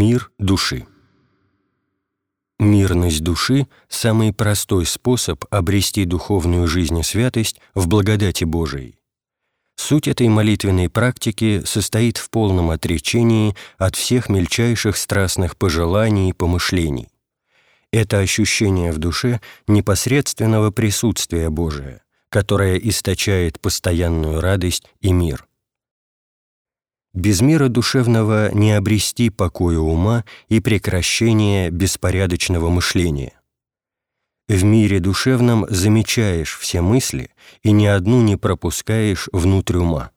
Мир души. Мирность души – самый простой способ обрести духовную жизнь и святость в благодати Божией. Суть этой молитвенной практики состоит в полном отречении от всех мельчайших страстных пожеланий и помышлений. Это ощущение в душе непосредственного присутствия Божия, которое источает постоянную радость и мир. Без мира душевного не обрести покоя ума и прекращения беспорядочного мышления. В мире душевном замечаешь все мысли и ни одну не пропускаешь внутрь ума.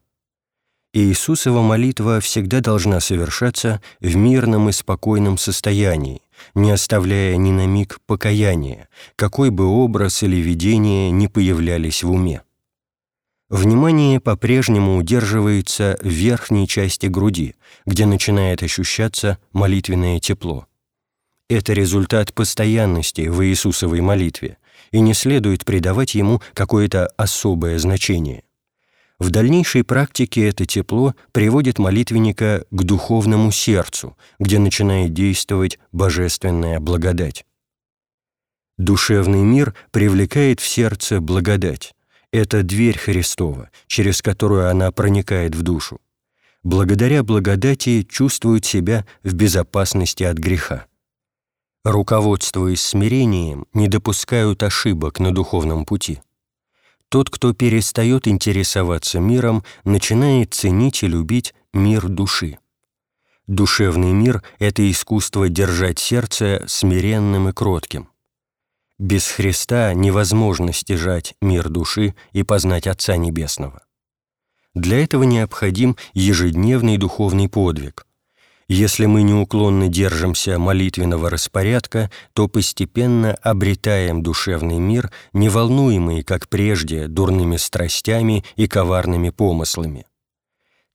Иисусова молитва всегда должна совершаться в мирном и спокойном состоянии, не оставляя ни на миг покаяния, какой бы образ или видение ни появлялись в уме. Внимание по-прежнему удерживается в верхней части груди, где начинает ощущаться молитвенное тепло. Это результат постоянности в Иисусовой молитве, и не следует придавать ему какое-то особое значение. В дальнейшей практике это тепло приводит молитвенника к духовному сердцу, где начинает действовать божественная благодать. Душевный мир привлекает в сердце благодать, это дверь Христова, через которую она проникает в душу. Благодаря благодати чувствуют себя в безопасности от греха. Руководствуясь смирением, не допускают ошибок на духовном пути. Тот, кто перестает интересоваться миром, начинает ценить и любить мир души. Душевный мир — это искусство держать сердце смиренным и кротким. Без Христа невозможно стяжать мир души и познать Отца Небесного. Для этого необходим ежедневный духовный подвиг. Если мы неуклонно держимся молитвенного распорядка, то постепенно обретаем душевный мир, не волнуемый, как прежде, дурными страстями и коварными помыслами.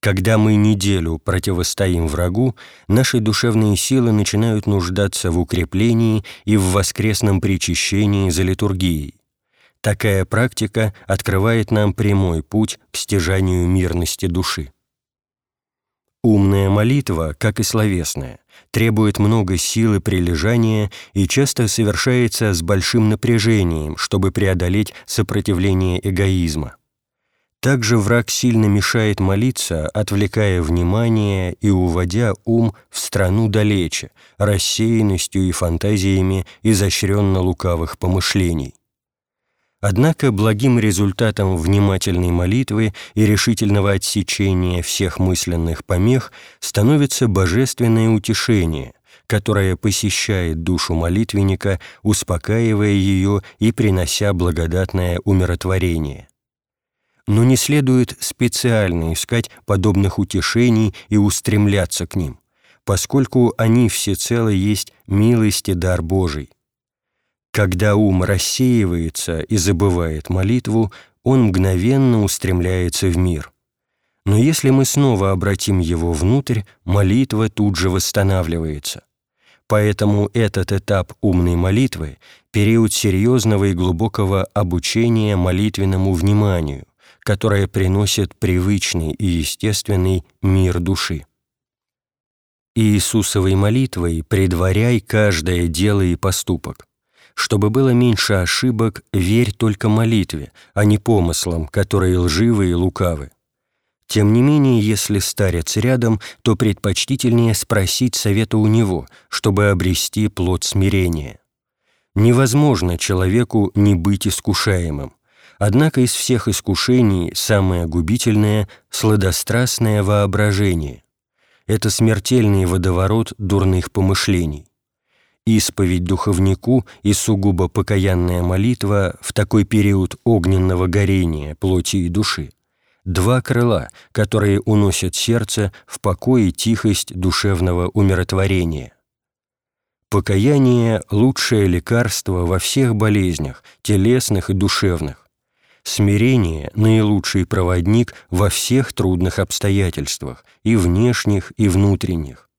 Когда мы неделю противостоим врагу, наши душевные силы начинают нуждаться в укреплении и в воскресном причащении за литургией. Такая практика открывает нам прямой путь к стяжанию мирности души. Умная молитва, как и словесная, требует много сил и прилежания и часто совершается с большим напряжением, чтобы преодолеть сопротивление эгоизма. Также враг сильно мешает молиться, отвлекая внимание и уводя ум в страну далече, рассеянностью и фантазиями изощренно лукавых помышлений. Однако благим результатом внимательной молитвы и решительного отсечения всех мысленных помех становится божественное утешение, которое посещает душу молитвенника, успокаивая ее и принося благодатное умиротворение но не следует специально искать подобных утешений и устремляться к ним, поскольку они всецело есть милость и дар Божий. Когда ум рассеивается и забывает молитву, он мгновенно устремляется в мир. Но если мы снова обратим его внутрь, молитва тут же восстанавливается. Поэтому этот этап умной молитвы – период серьезного и глубокого обучения молитвенному вниманию, которое приносит привычный и естественный мир души. Иисусовой молитвой предваряй каждое дело и поступок. Чтобы было меньше ошибок, верь только молитве, а не помыслам, которые лживы и лукавы. Тем не менее, если старец рядом, то предпочтительнее спросить совета у него, чтобы обрести плод смирения. Невозможно человеку не быть искушаемым. Однако из всех искушений самое губительное – сладострастное воображение. Это смертельный водоворот дурных помышлений. Исповедь духовнику и сугубо покаянная молитва в такой период огненного горения плоти и души – два крыла, которые уносят сердце в покой и тихость душевного умиротворения. Покаяние – лучшее лекарство во всех болезнях, телесных и душевных. Смирение – наилучший проводник во всех трудных обстоятельствах, и внешних, и внутренних.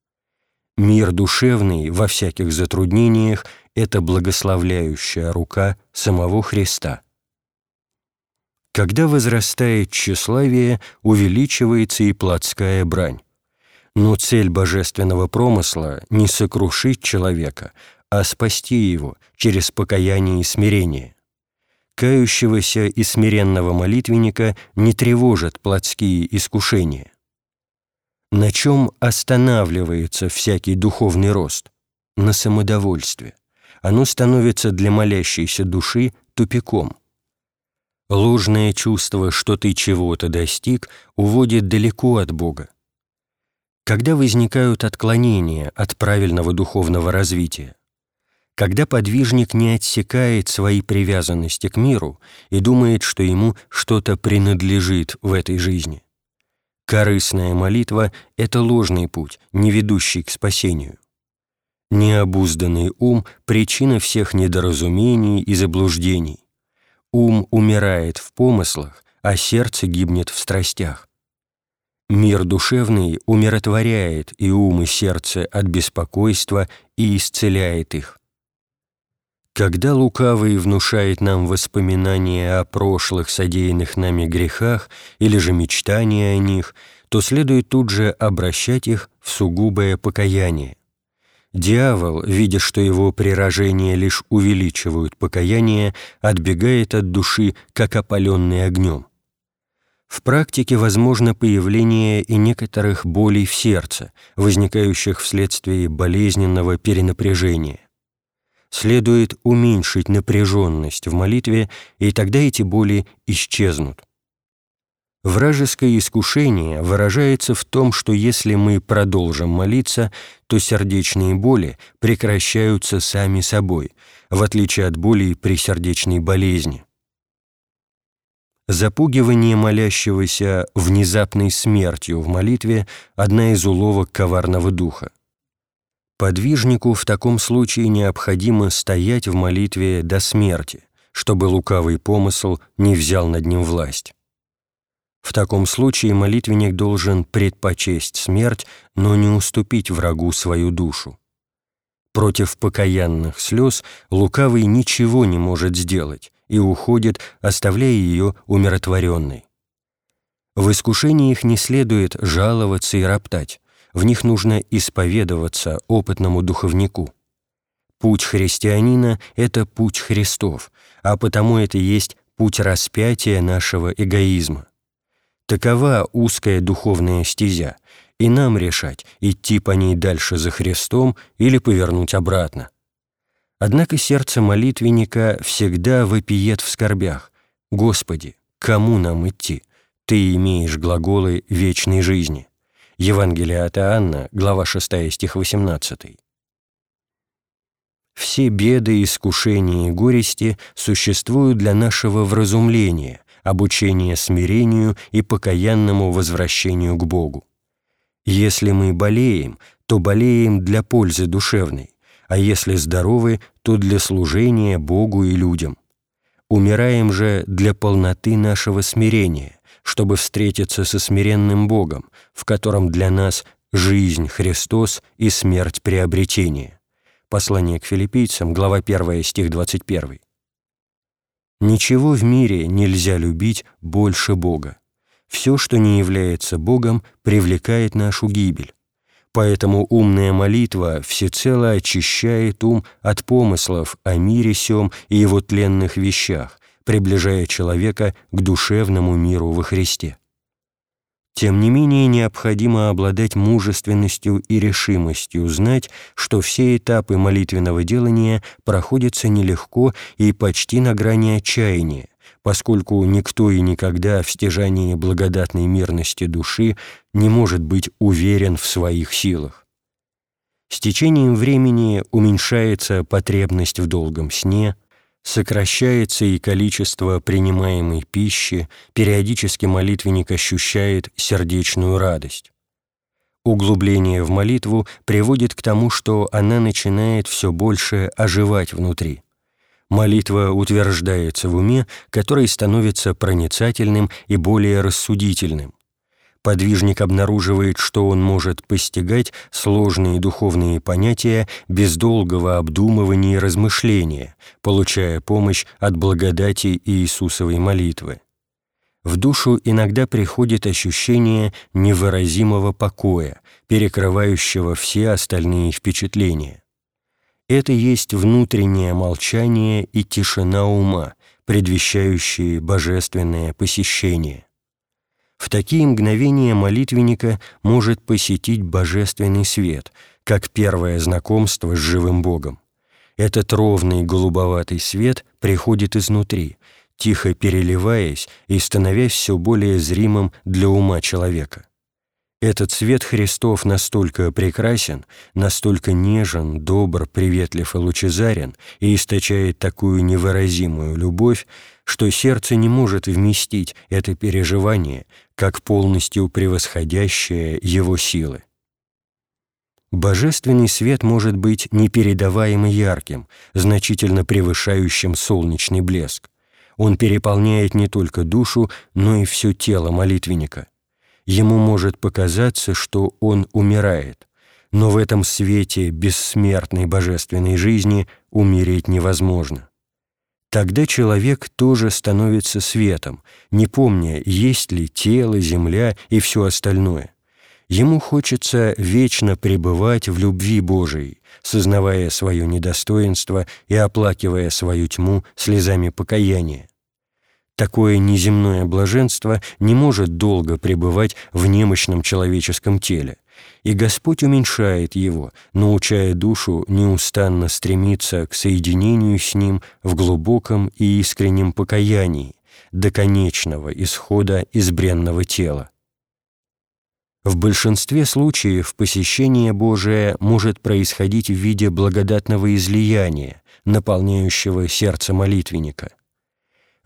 Мир душевный во всяких затруднениях – это благословляющая рука самого Христа. Когда возрастает тщеславие, увеличивается и плотская брань. Но цель божественного промысла — не сокрушить человека, а спасти его через покаяние и смирение. Кающегося и смиренного молитвенника не тревожат плотские искушения. На чем останавливается всякий духовный рост? На самодовольстве. Оно становится для молящейся души тупиком. Ложное чувство, что ты чего-то достиг, уводит далеко от Бога. Когда возникают отклонения от правильного духовного развития? Когда подвижник не отсекает свои привязанности к миру и думает, что ему что-то принадлежит в этой жизни. Корыстная молитва — это ложный путь, не ведущий к спасению. Необузданный ум — причина всех недоразумений и заблуждений. Ум умирает в помыслах, а сердце гибнет в страстях. Мир душевный умиротворяет и ум, и сердце от беспокойства и исцеляет их. Когда лукавый внушает нам воспоминания о прошлых содеянных нами грехах или же мечтания о них, то следует тут же обращать их в сугубое покаяние. Дьявол, видя, что его прирожения лишь увеличивают покаяние, отбегает от души, как опаленный огнем. В практике возможно появление и некоторых болей в сердце, возникающих вследствие болезненного перенапряжения следует уменьшить напряженность в молитве, и тогда эти боли исчезнут. Вражеское искушение выражается в том, что если мы продолжим молиться, то сердечные боли прекращаются сами собой, в отличие от болей при сердечной болезни. Запугивание молящегося внезапной смертью в молитве – одна из уловок коварного духа. Подвижнику в таком случае необходимо стоять в молитве до смерти, чтобы лукавый помысл не взял над ним власть. В таком случае молитвенник должен предпочесть смерть, но не уступить врагу свою душу. Против покаянных слез лукавый ничего не может сделать и уходит, оставляя ее умиротворенной. В искушении их не следует жаловаться и роптать, в них нужно исповедоваться опытному духовнику. Путь христианина — это путь Христов, а потому это есть путь распятия нашего эгоизма. Такова узкая духовная стезя, и нам решать, идти по ней дальше за Христом или повернуть обратно. Однако сердце молитвенника всегда вопиет в скорбях. «Господи, кому нам идти? Ты имеешь глаголы вечной жизни». Евангелие от Иоанна, глава 6, стих 18. Все беды, искушения и горести существуют для нашего вразумления, обучения смирению и покаянному возвращению к Богу. Если мы болеем, то болеем для пользы душевной, а если здоровы, то для служения Богу и людям. Умираем же для полноты нашего смирения, чтобы встретиться со смиренным Богом, в котором для нас жизнь Христос и смерть приобретение. Послание к филиппийцам, глава 1, стих 21. Ничего в мире нельзя любить больше Бога. Все, что не является Богом, привлекает нашу гибель. Поэтому умная молитва всецело очищает ум от помыслов о мире сём и его тленных вещах, приближая человека к душевному миру во Христе. Тем не менее, необходимо обладать мужественностью и решимостью знать, что все этапы молитвенного делания проходятся нелегко и почти на грани отчаяния, поскольку никто и никогда в стяжании благодатной мирности души не может быть уверен в своих силах. С течением времени уменьшается потребность в долгом сне – сокращается и количество принимаемой пищи, периодически молитвенник ощущает сердечную радость. Углубление в молитву приводит к тому, что она начинает все больше оживать внутри. Молитва утверждается в уме, который становится проницательным и более рассудительным подвижник обнаруживает, что он может постигать сложные духовные понятия без долгого обдумывания и размышления, получая помощь от благодати Иисусовой молитвы. в душу иногда приходит ощущение невыразимого покоя, перекрывающего все остальные впечатления. Это есть внутреннее молчание и тишина ума, предвещающие божественное посещение. В такие мгновения молитвенника может посетить божественный свет, как первое знакомство с живым Богом. Этот ровный голубоватый свет приходит изнутри, тихо переливаясь и становясь все более зримым для ума человека. Этот свет Христов настолько прекрасен, настолько нежен, добр, приветлив и лучезарен и источает такую невыразимую любовь, что сердце не может вместить это переживание, как полностью превосходящее его силы. Божественный свет может быть непередаваемо ярким, значительно превышающим солнечный блеск. Он переполняет не только душу, но и все тело молитвенника – ему может показаться, что он умирает, но в этом свете бессмертной божественной жизни умереть невозможно. Тогда человек тоже становится светом, не помня, есть ли тело, земля и все остальное. Ему хочется вечно пребывать в любви Божией, сознавая свое недостоинство и оплакивая свою тьму слезами покаяния. Такое неземное блаженство не может долго пребывать в немощном человеческом теле, и Господь уменьшает его, научая душу неустанно стремиться к соединению с Ним в глубоком и искреннем покаянии до конечного исхода из бренного тела. В большинстве случаев посещение Божие может происходить в виде благодатного излияния, наполняющего сердце молитвенника.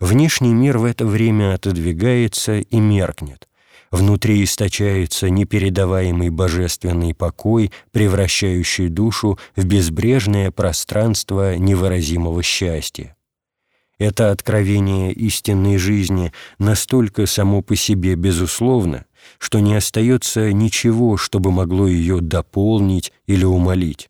Внешний мир в это время отодвигается и меркнет. Внутри источается непередаваемый божественный покой, превращающий душу в безбрежное пространство невыразимого счастья. Это откровение истинной жизни настолько само по себе безусловно, что не остается ничего, чтобы могло ее дополнить или умолить.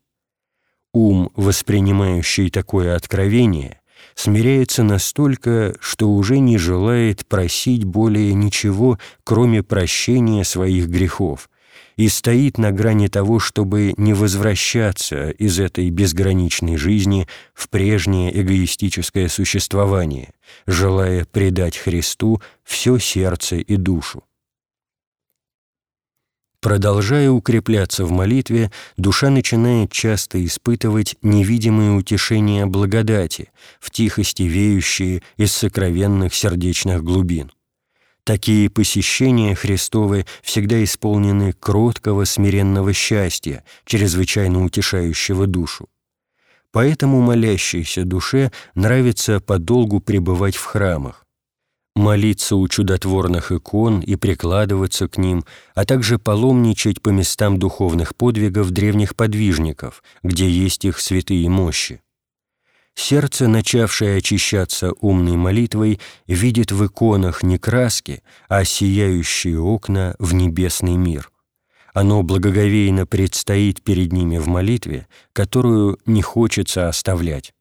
Ум, воспринимающий такое откровение, смиряется настолько, что уже не желает просить более ничего, кроме прощения своих грехов, и стоит на грани того, чтобы не возвращаться из этой безграничной жизни в прежнее эгоистическое существование, желая предать Христу все сердце и душу. Продолжая укрепляться в молитве, душа начинает часто испытывать невидимые утешения благодати, в тихости веющие из сокровенных сердечных глубин. Такие посещения Христовы всегда исполнены кроткого, смиренного счастья, чрезвычайно утешающего душу. Поэтому молящейся душе нравится подолгу пребывать в храмах, молиться у чудотворных икон и прикладываться к ним, а также паломничать по местам духовных подвигов древних подвижников, где есть их святые мощи. Сердце, начавшее очищаться умной молитвой, видит в иконах не краски, а сияющие окна в небесный мир. Оно благоговейно предстоит перед ними в молитве, которую не хочется оставлять.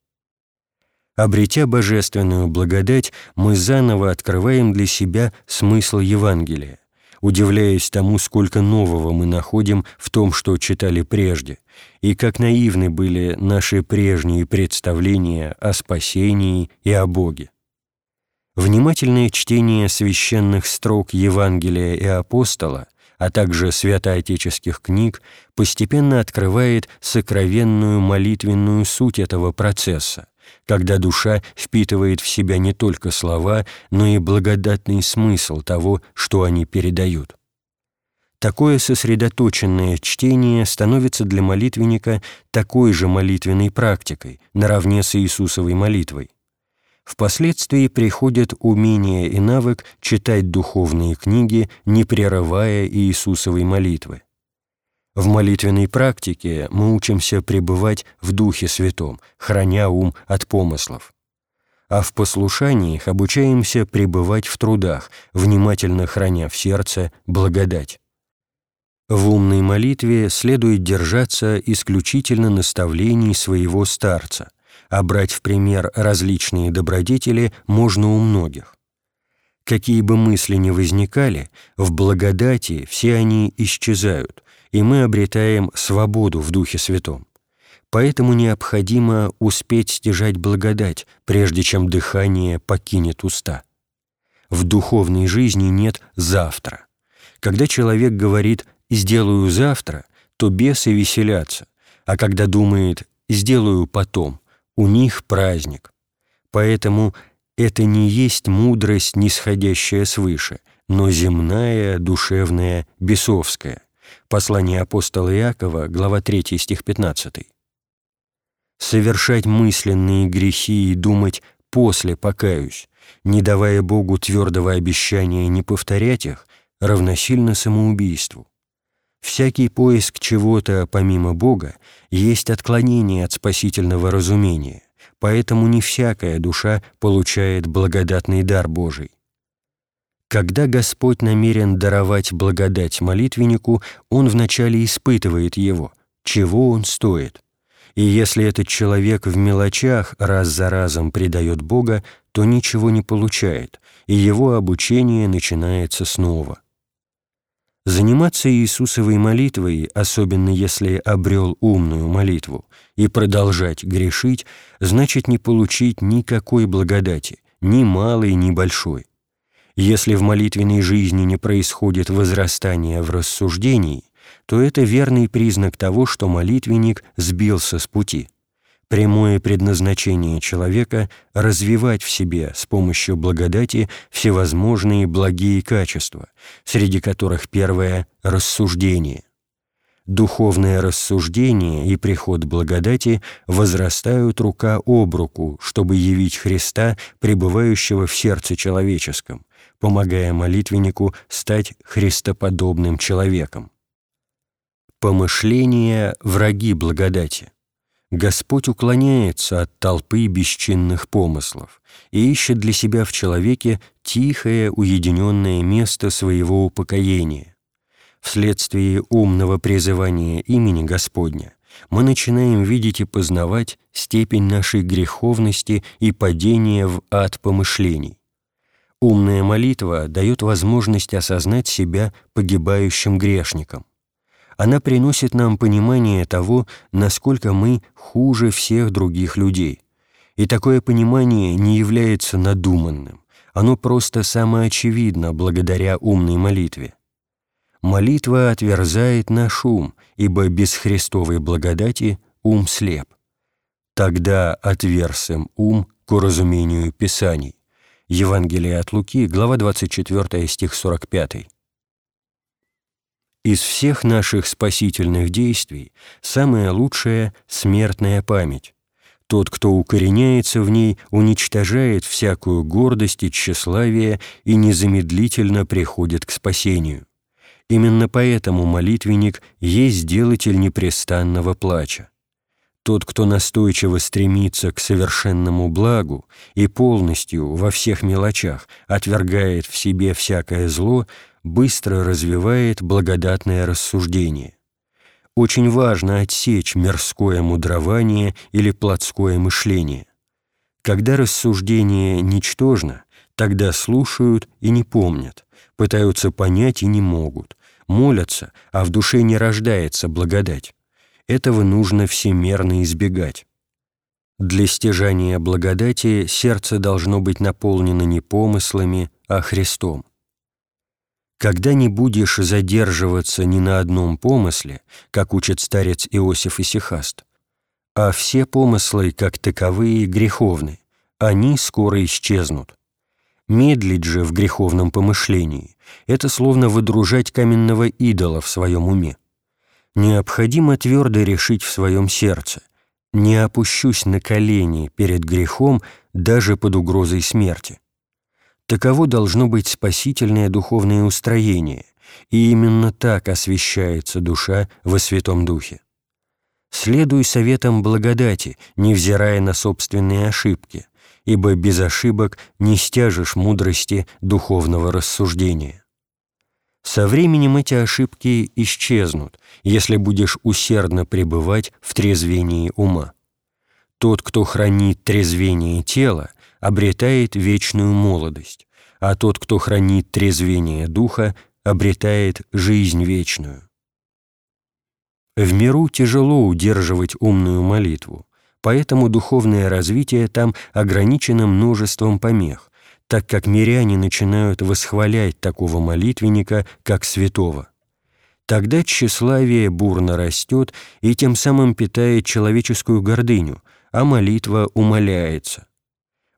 Обретя божественную благодать, мы заново открываем для себя смысл Евангелия, удивляясь тому, сколько нового мы находим в том, что читали прежде, и как наивны были наши прежние представления о спасении и о Боге. Внимательное чтение священных строк Евангелия и апостола, а также святоотеческих книг, постепенно открывает сокровенную молитвенную суть этого процесса, когда душа впитывает в себя не только слова, но и благодатный смысл того, что они передают. Такое сосредоточенное чтение становится для молитвенника такой же молитвенной практикой, наравне с Иисусовой молитвой. Впоследствии приходят умение и навык читать духовные книги, не прерывая Иисусовой молитвы. В молитвенной практике мы учимся пребывать в Духе Святом, храня ум от помыслов. А в послушаниях обучаемся пребывать в трудах, внимательно храня в сердце благодать. В умной молитве следует держаться исключительно наставлений своего старца, а брать в пример различные добродетели можно у многих. Какие бы мысли ни возникали, в благодати все они исчезают, и мы обретаем свободу в Духе Святом. Поэтому необходимо успеть стяжать благодать, прежде чем дыхание покинет уста. В духовной жизни нет «завтра». Когда человек говорит «сделаю завтра», то бесы веселятся, а когда думает «сделаю потом», у них праздник. Поэтому это не есть мудрость, нисходящая свыше, но земная, душевная, бесовская. Послание апостола Иакова, глава 3, стих 15. Совершать мысленные грехи и думать «после покаюсь», не давая Богу твердого обещания не повторять их, равносильно самоубийству. Всякий поиск чего-то помимо Бога есть отклонение от спасительного разумения, поэтому не всякая душа получает благодатный дар Божий. Когда Господь намерен даровать благодать молитвеннику, Он вначале испытывает его, чего он стоит. И если этот человек в мелочах раз за разом предает Бога, то ничего не получает, и его обучение начинается снова. Заниматься Иисусовой молитвой, особенно если обрел умную молитву, и продолжать грешить, значит не получить никакой благодати, ни малой, ни большой. Если в молитвенной жизни не происходит возрастания в рассуждении, то это верный признак того, что молитвенник сбился с пути – прямое предназначение человека — развивать в себе с помощью благодати всевозможные благие качества, среди которых первое — рассуждение. Духовное рассуждение и приход благодати возрастают рука об руку, чтобы явить Христа, пребывающего в сердце человеческом, помогая молитвеннику стать христоподобным человеком. Помышления — враги благодати. Господь уклоняется от толпы бесчинных помыслов и ищет для себя в человеке тихое, уединенное место своего упокоения. Вследствие умного призывания имени Господня мы начинаем видеть и познавать степень нашей греховности и падения в ад помышлений. Умная молитва дает возможность осознать себя погибающим грешником она приносит нам понимание того, насколько мы хуже всех других людей. И такое понимание не является надуманным, оно просто самоочевидно благодаря умной молитве. Молитва отверзает наш ум, ибо без Христовой благодати ум слеп. Тогда отверсем ум к уразумению Писаний. Евангелие от Луки, глава 24, стих 45. Из всех наших спасительных действий самое лучшее — смертная память. Тот, кто укореняется в ней, уничтожает всякую гордость и тщеславие и незамедлительно приходит к спасению. Именно поэтому молитвенник есть делатель непрестанного плача. Тот, кто настойчиво стремится к совершенному благу и полностью во всех мелочах отвергает в себе всякое зло, быстро развивает благодатное рассуждение. Очень важно отсечь мирское мудрование или плотское мышление. Когда рассуждение ничтожно, тогда слушают и не помнят, пытаются понять и не могут, молятся, а в душе не рождается благодать. Этого нужно всемерно избегать. Для стяжания благодати сердце должно быть наполнено не помыслами, а Христом. Когда не будешь задерживаться ни на одном помысле, как учит старец Иосиф Исихаст, а все помыслы, как таковые, греховны, они скоро исчезнут. Медлить же в греховном помышлении — это словно выдружать каменного идола в своем уме. Необходимо твердо решить в своем сердце «не опущусь на колени перед грехом даже под угрозой смерти». Таково должно быть спасительное духовное устроение, и именно так освящается душа во Святом Духе. Следуй советам благодати, невзирая на собственные ошибки, ибо без ошибок не стяжешь мудрости духовного рассуждения. Со временем эти ошибки исчезнут, если будешь усердно пребывать в трезвении ума. Тот, кто хранит трезвение тела, обретает вечную молодость, а тот, кто хранит трезвение духа, обретает жизнь вечную. В миру тяжело удерживать умную молитву, поэтому духовное развитие там ограничено множеством помех, так как миряне начинают восхвалять такого молитвенника, как святого. Тогда тщеславие бурно растет и тем самым питает человеческую гордыню, а молитва умаляется.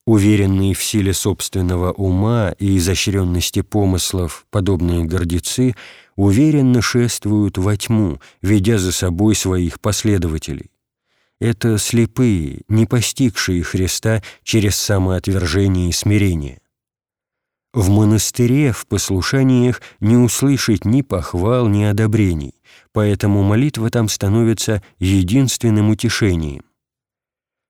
Уверенные в силе собственного ума и изощренности помыслов, подобные гордецы, уверенно шествуют во тьму, ведя за собой своих последователей. Это слепые, не постигшие Христа через самоотвержение и смирение. В монастыре, в послушаниях не услышать ни похвал, ни одобрений, поэтому молитва там становится единственным утешением.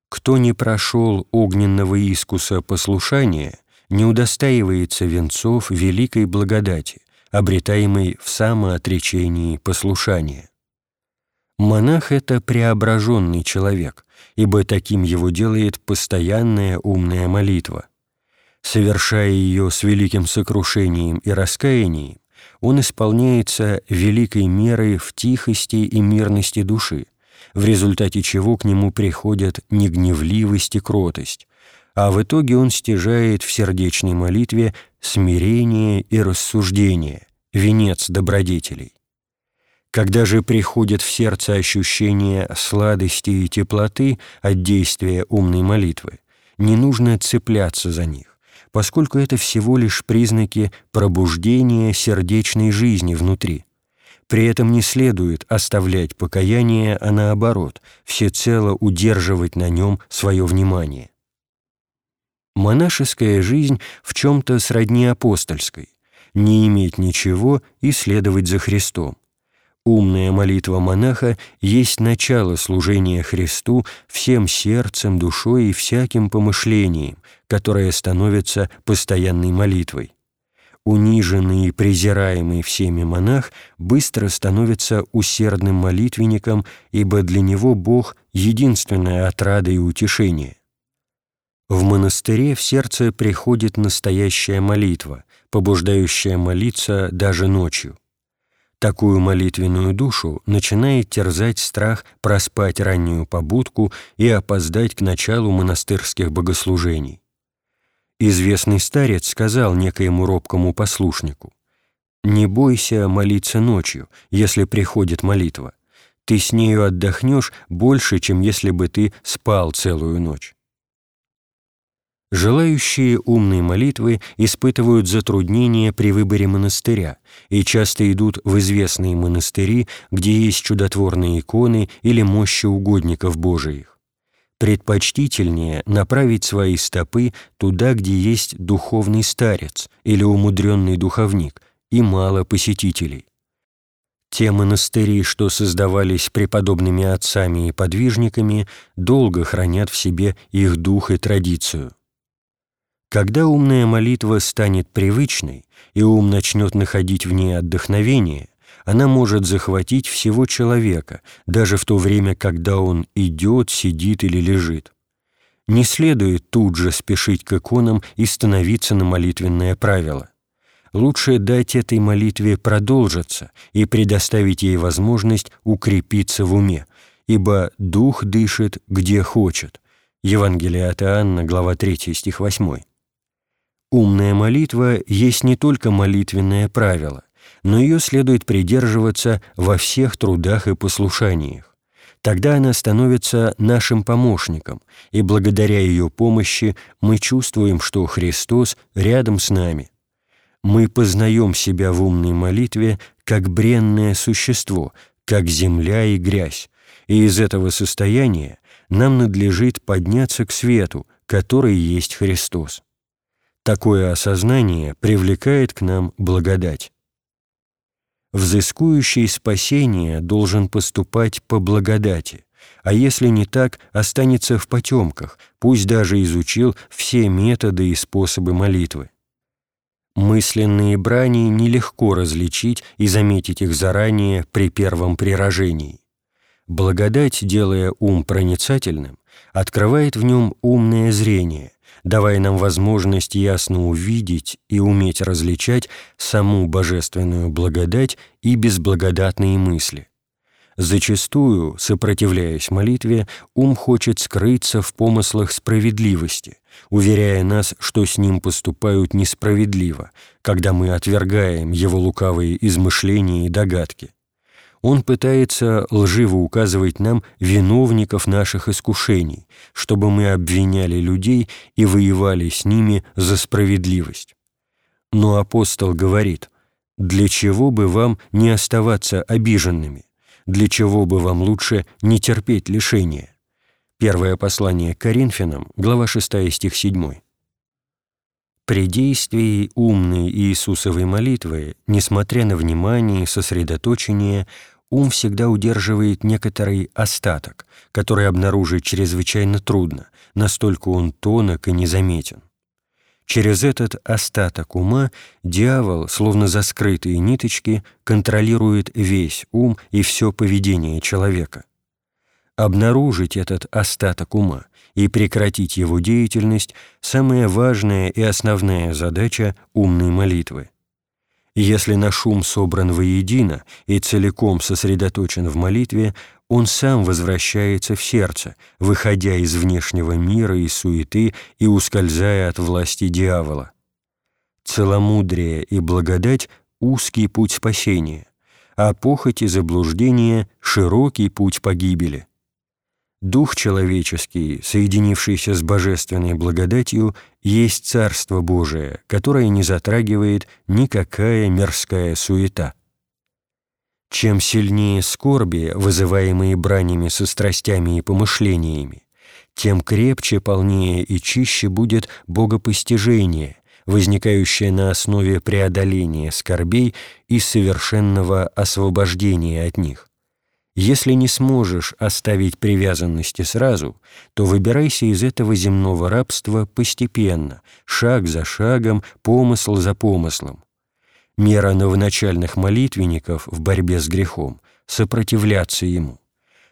Кто не прошел огненного искуса послушания, не удостаивается венцов великой благодати, обретаемой в самоотречении послушания. Монах — это преображенный человек, ибо таким его делает постоянная умная молитва. Совершая ее с великим сокрушением и раскаянием, он исполняется великой мерой в тихости и мирности души, в результате чего к нему приходят негневливость и кротость, а в итоге он стяжает в сердечной молитве смирение и рассуждение, венец добродетелей. Когда же приходит в сердце ощущение сладости и теплоты от действия умной молитвы, не нужно цепляться за них, поскольку это всего лишь признаки пробуждения сердечной жизни внутри – при этом не следует оставлять покаяние, а наоборот, всецело удерживать на нем свое внимание. Монашеская жизнь в чем-то сродни апостольской, не иметь ничего и следовать за Христом. Умная молитва монаха есть начало служения Христу всем сердцем, душой и всяким помышлением, которое становится постоянной молитвой униженный и презираемый всеми монах быстро становится усердным молитвенником, ибо для него Бог — единственная отрада и утешение. В монастыре в сердце приходит настоящая молитва, побуждающая молиться даже ночью. Такую молитвенную душу начинает терзать страх проспать раннюю побудку и опоздать к началу монастырских богослужений. Известный старец сказал некоему робкому послушнику, «Не бойся молиться ночью, если приходит молитва. Ты с нею отдохнешь больше, чем если бы ты спал целую ночь». Желающие умной молитвы испытывают затруднения при выборе монастыря и часто идут в известные монастыри, где есть чудотворные иконы или мощи угодников Божиих предпочтительнее направить свои стопы туда, где есть духовный старец или умудренный духовник и мало посетителей. Те монастыри, что создавались преподобными отцами и подвижниками, долго хранят в себе их дух и традицию. Когда умная молитва станет привычной, и ум начнет находить в ней отдохновение, она может захватить всего человека, даже в то время, когда он идет, сидит или лежит. Не следует тут же спешить к иконам и становиться на молитвенное правило. Лучше дать этой молитве продолжиться и предоставить ей возможность укрепиться в уме, ибо «дух дышит, где хочет». Евангелие от Иоанна, глава 3, стих 8. Умная молитва есть не только молитвенное правило, но ее следует придерживаться во всех трудах и послушаниях. Тогда она становится нашим помощником, и благодаря ее помощи мы чувствуем, что Христос рядом с нами. Мы познаем себя в умной молитве как бренное существо, как земля и грязь, и из этого состояния нам надлежит подняться к свету, который есть Христос. Такое осознание привлекает к нам благодать взыскующий спасение должен поступать по благодати, а если не так, останется в потемках, пусть даже изучил все методы и способы молитвы. Мысленные брани нелегко различить и заметить их заранее при первом прирожении. Благодать, делая ум проницательным, открывает в нем умное зрение, давая нам возможность ясно увидеть и уметь различать саму божественную благодать и безблагодатные мысли. Зачастую, сопротивляясь молитве, ум хочет скрыться в помыслах справедливости, уверяя нас, что с ним поступают несправедливо, когда мы отвергаем его лукавые измышления и догадки. Он пытается лживо указывать нам виновников наших искушений, чтобы мы обвиняли людей и воевали с ними за справедливость. Но апостол говорит, «Для чего бы вам не оставаться обиженными? Для чего бы вам лучше не терпеть лишения?» Первое послание к Коринфянам, глава 6, стих 7. При действии умной Иисусовой молитвы, несмотря на внимание и сосредоточение, ум всегда удерживает некоторый остаток, который обнаружить чрезвычайно трудно, настолько он тонок и незаметен. Через этот остаток ума дьявол, словно за скрытые ниточки, контролирует весь ум и все поведение человека. Обнаружить этот остаток ума и прекратить его деятельность – самая важная и основная задача умной молитвы. Если наш ум собран воедино и целиком сосредоточен в молитве, он сам возвращается в сердце, выходя из внешнего мира и суеты и ускользая от власти дьявола. Целомудрие и благодать – узкий путь спасения, а похоть и заблуждение – широкий путь погибели – Дух человеческий, соединившийся с божественной благодатью, есть Царство Божие, которое не затрагивает никакая мирская суета. Чем сильнее скорби, вызываемые бранями со страстями и помышлениями, тем крепче, полнее и чище будет богопостижение, возникающее на основе преодоления скорбей и совершенного освобождения от них. Если не сможешь оставить привязанности сразу, то выбирайся из этого земного рабства постепенно, шаг за шагом, помысл за помыслом. Мера новоначальных молитвенников в борьбе с грехом — сопротивляться ему.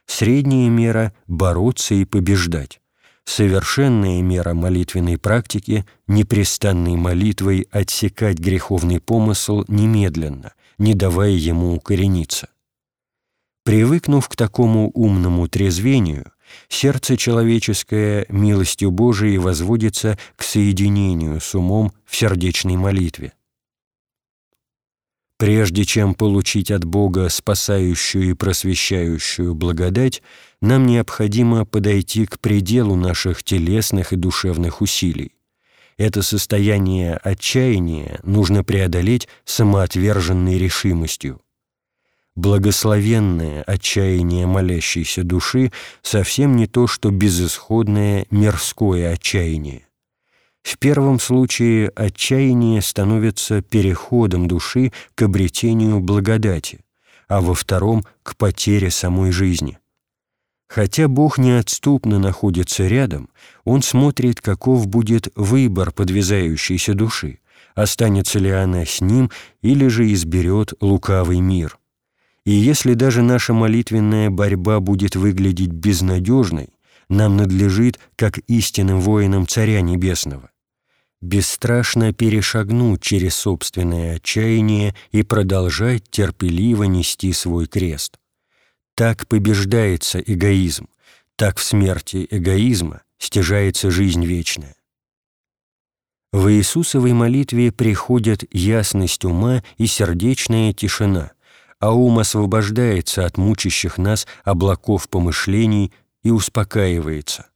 Средняя мера — бороться и побеждать. Совершенная мера молитвенной практики — непрестанной молитвой отсекать греховный помысл немедленно, не давая ему укорениться. Привыкнув к такому умному трезвению, сердце человеческое милостью Божией возводится к соединению с умом в сердечной молитве. Прежде чем получить от Бога спасающую и просвещающую благодать, нам необходимо подойти к пределу наших телесных и душевных усилий. Это состояние отчаяния нужно преодолеть самоотверженной решимостью благословенное отчаяние молящейся души совсем не то, что безысходное мирское отчаяние. В первом случае отчаяние становится переходом души к обретению благодати, а во втором — к потере самой жизни. Хотя Бог неотступно находится рядом, Он смотрит, каков будет выбор подвязающейся души, останется ли она с Ним или же изберет лукавый мир. И если даже наша молитвенная борьба будет выглядеть безнадежной, нам надлежит, как истинным воинам Царя Небесного, бесстрашно перешагнуть через собственное отчаяние и продолжать терпеливо нести свой крест. Так побеждается эгоизм, так в смерти эгоизма стяжается жизнь вечная. В Иисусовой молитве приходят ясность ума и сердечная тишина – а ум освобождается от мучащих нас облаков помышлений и успокаивается.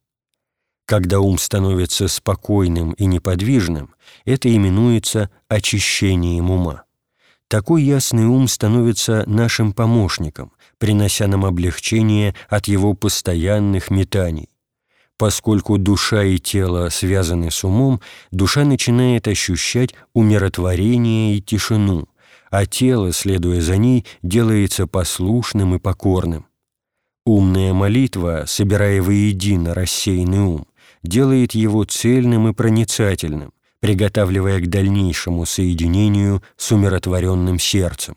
Когда ум становится спокойным и неподвижным, это именуется очищением ума. Такой ясный ум становится нашим помощником, принося нам облегчение от его постоянных метаний. Поскольку душа и тело связаны с умом, душа начинает ощущать умиротворение и тишину – а тело, следуя за ней, делается послушным и покорным. Умная молитва, собирая воедино рассеянный ум, делает его цельным и проницательным, приготавливая к дальнейшему соединению с умиротворенным сердцем.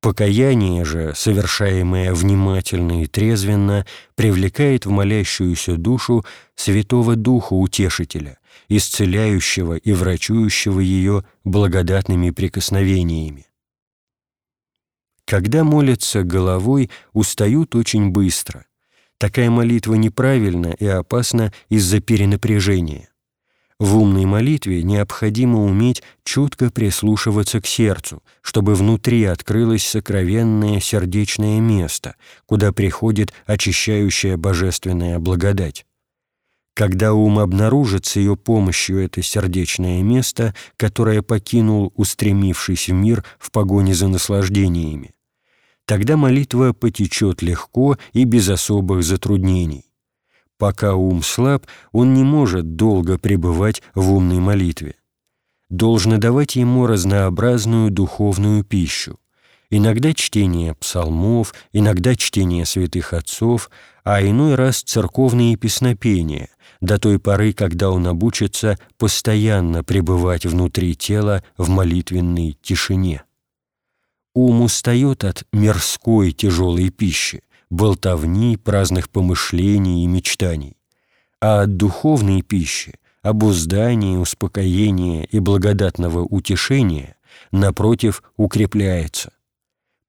Покаяние же, совершаемое внимательно и трезвенно, привлекает в молящуюся душу Святого Духа Утешителя, исцеляющего и врачующего ее благодатными прикосновениями. Когда молятся головой, устают очень быстро. Такая молитва неправильна и опасна из-за перенапряжения. В умной молитве необходимо уметь чутко прислушиваться к сердцу, чтобы внутри открылось сокровенное сердечное место, куда приходит очищающая божественная благодать. Когда ум обнаружит с ее помощью это сердечное место, которое покинул, устремившись в мир в погоне за наслаждениями, тогда молитва потечет легко и без особых затруднений. Пока ум слаб, он не может долго пребывать в умной молитве. Должно давать ему разнообразную духовную пищу. Иногда чтение псалмов, иногда чтение святых отцов, а иной раз церковные песнопения, до той поры, когда он обучится постоянно пребывать внутри тела в молитвенной тишине. Ум устает от мирской тяжелой пищи, болтовни, праздных помышлений и мечтаний, а от духовной пищи, обуздания, успокоения и благодатного утешения, напротив, укрепляется.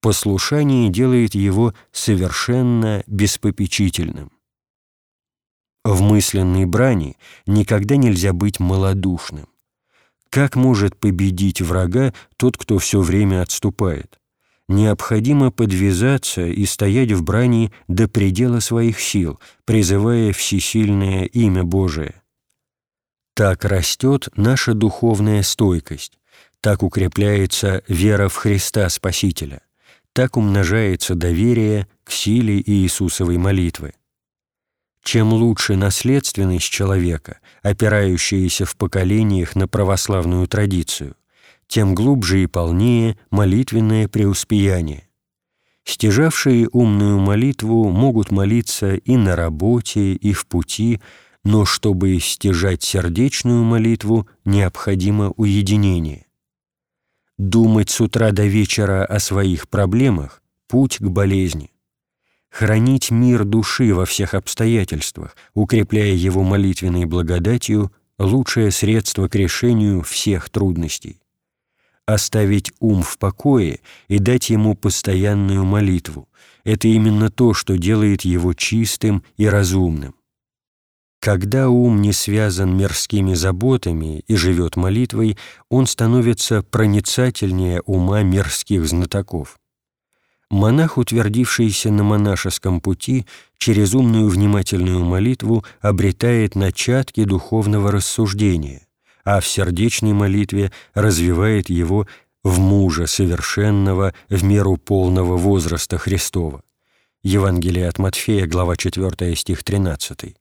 Послушание делает его совершенно беспопечительным. В мысленной брани никогда нельзя быть малодушным. Как может победить врага тот, кто все время отступает? необходимо подвязаться и стоять в брани до предела своих сил, призывая всесильное имя Божие. Так растет наша духовная стойкость, так укрепляется вера в Христа Спасителя, так умножается доверие к силе Иисусовой молитвы. Чем лучше наследственность человека, опирающаяся в поколениях на православную традицию – тем глубже и полнее молитвенное преуспеяние. Стяжавшие умную молитву могут молиться и на работе, и в пути, но чтобы стяжать сердечную молитву, необходимо уединение. Думать с утра до вечера о своих проблемах – путь к болезни. Хранить мир души во всех обстоятельствах, укрепляя его молитвенной благодатью – лучшее средство к решению всех трудностей оставить ум в покое и дать ему постоянную молитву. Это именно то, что делает его чистым и разумным. Когда ум не связан мирскими заботами и живет молитвой, он становится проницательнее ума мирских знатоков. Монах, утвердившийся на монашеском пути, через умную внимательную молитву обретает начатки духовного рассуждения а в сердечной молитве развивает его в мужа совершенного в меру полного возраста Христова. Евангелие от Матфея, глава 4, стих 13.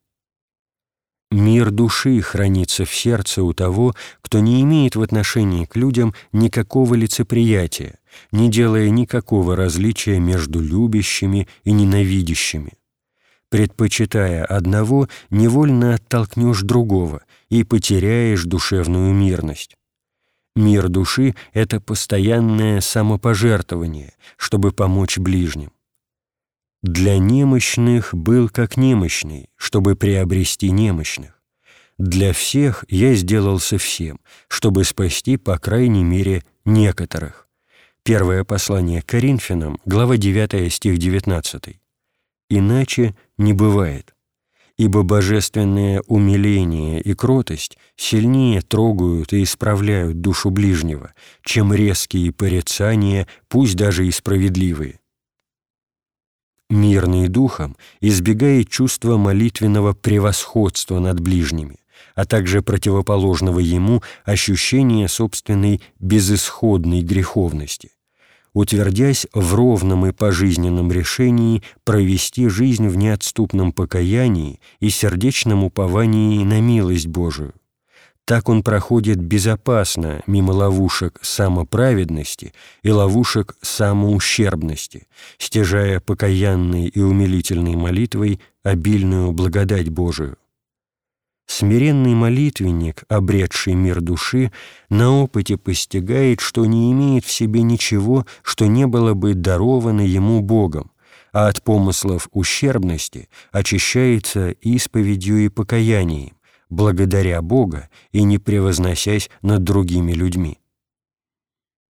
Мир души хранится в сердце у того, кто не имеет в отношении к людям никакого лицеприятия, не делая никакого различия между любящими и ненавидящими. Предпочитая одного, невольно оттолкнешь другого и потеряешь душевную мирность. Мир души — это постоянное самопожертвование, чтобы помочь ближним. Для немощных был как немощный, чтобы приобрести немощных. Для всех я сделался всем, чтобы спасти, по крайней мере, некоторых. Первое послание к Коринфянам, глава 9, стих 19. Иначе не бывает ибо божественное умиление и кротость сильнее трогают и исправляют душу ближнего, чем резкие порицания, пусть даже и справедливые. Мирный духом избегает чувства молитвенного превосходства над ближними, а также противоположного ему ощущения собственной безысходной греховности утвердясь в ровном и пожизненном решении провести жизнь в неотступном покаянии и сердечном уповании на милость Божию. Так он проходит безопасно мимо ловушек самоправедности и ловушек самоущербности, стяжая покаянной и умилительной молитвой обильную благодать Божию. Смиренный молитвенник, обретший мир души, на опыте постигает, что не имеет в себе ничего, что не было бы даровано ему Богом, а от помыслов ущербности очищается исповедью и покаянием, благодаря Бога и не превозносясь над другими людьми.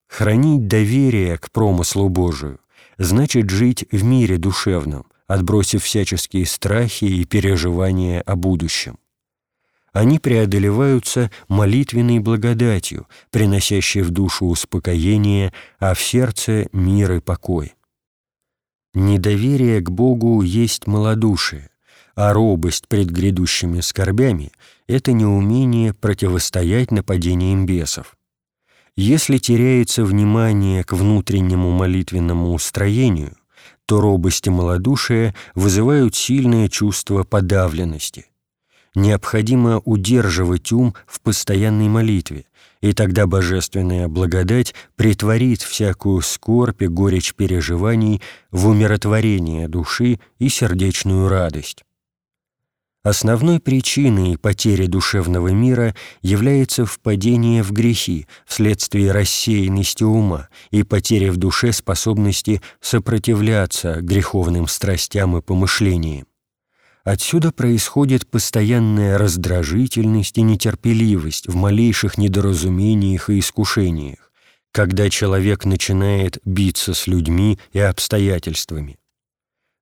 Хранить доверие к промыслу Божию значит жить в мире душевном, отбросив всяческие страхи и переживания о будущем они преодолеваются молитвенной благодатью, приносящей в душу успокоение, а в сердце мир и покой. Недоверие к Богу есть малодушие, а робость пред грядущими скорбями — это неумение противостоять нападениям бесов. Если теряется внимание к внутреннему молитвенному устроению, то робость и малодушие вызывают сильное чувство подавленности — необходимо удерживать ум в постоянной молитве, и тогда божественная благодать притворит всякую скорбь и горечь переживаний в умиротворение души и сердечную радость. Основной причиной потери душевного мира является впадение в грехи вследствие рассеянности ума и потери в душе способности сопротивляться греховным страстям и помышлениям. Отсюда происходит постоянная раздражительность и нетерпеливость в малейших недоразумениях и искушениях, когда человек начинает биться с людьми и обстоятельствами.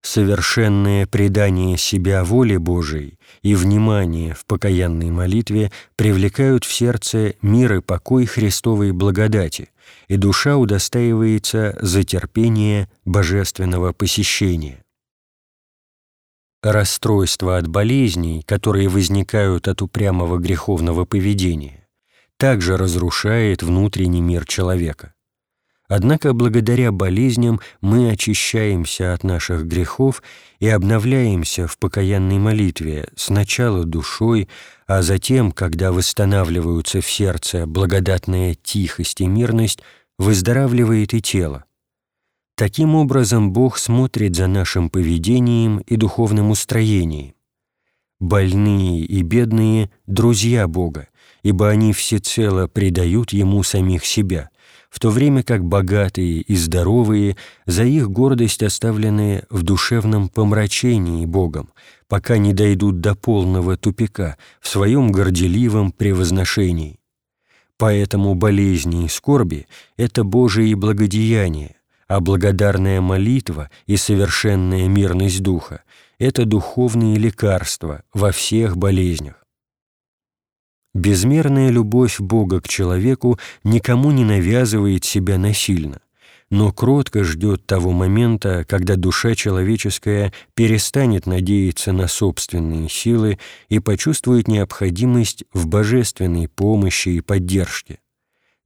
Совершенное предание себя воле Божией и внимание в покаянной молитве привлекают в сердце мир и покой Христовой благодати, и душа удостаивается за терпение божественного посещения. Расстройства от болезней, которые возникают от упрямого греховного поведения, также разрушает внутренний мир человека. Однако благодаря болезням мы очищаемся от наших грехов и обновляемся в покаянной молитве сначала душой, а затем, когда восстанавливаются в сердце благодатная тихость и мирность, выздоравливает и тело. Таким образом, Бог смотрит за нашим поведением и духовным устроением. Больные и бедные – друзья Бога, ибо они всецело предают Ему самих себя, в то время как богатые и здоровые за их гордость оставлены в душевном помрачении Богом, пока не дойдут до полного тупика в своем горделивом превозношении. Поэтому болезни и скорби – это Божие благодеяние, а благодарная молитва и совершенная мирность духа – это духовные лекарства во всех болезнях. Безмерная любовь Бога к человеку никому не навязывает себя насильно, но кротко ждет того момента, когда душа человеческая перестанет надеяться на собственные силы и почувствует необходимость в божественной помощи и поддержке.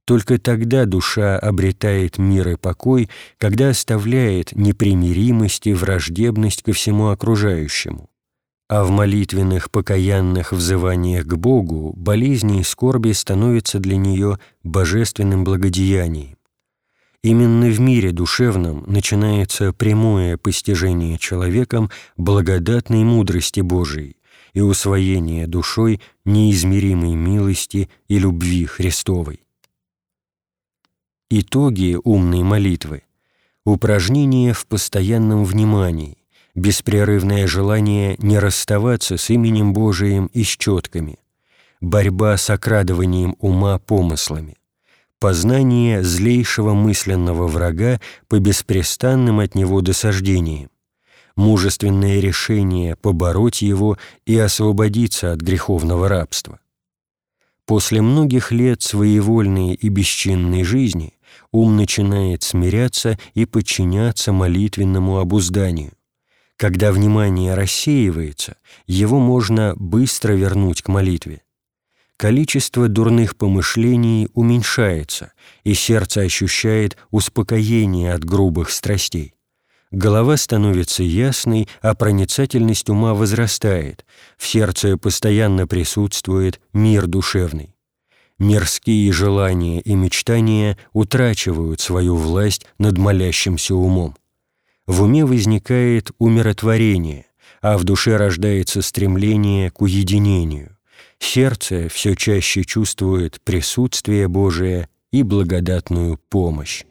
Только тогда душа обретает мир и покой, когда оставляет непримиримость и враждебность ко всему окружающему. А в молитвенных покаянных взываниях к Богу болезни и скорби становятся для нее божественным благодеянием. Именно в мире душевном начинается прямое постижение человеком благодатной мудрости Божией и усвоение душой неизмеримой милости и любви Христовой. Итоги умной молитвы. Упражнение в постоянном внимании, беспрерывное желание не расставаться с именем Божиим и с четками, борьба с окрадыванием ума помыслами, познание злейшего мысленного врага по беспрестанным от него досаждениям, мужественное решение побороть его и освободиться от греховного рабства. После многих лет своевольной и бесчинной жизни ум начинает смиряться и подчиняться молитвенному обузданию. Когда внимание рассеивается, его можно быстро вернуть к молитве. Количество дурных помышлений уменьшается, и сердце ощущает успокоение от грубых страстей. Голова становится ясной, а проницательность ума возрастает, в сердце постоянно присутствует мир душевный мирские желания и мечтания утрачивают свою власть над молящимся умом. В уме возникает умиротворение, а в душе рождается стремление к уединению, сердце все чаще чувствует присутствие Божие и благодатную помощь.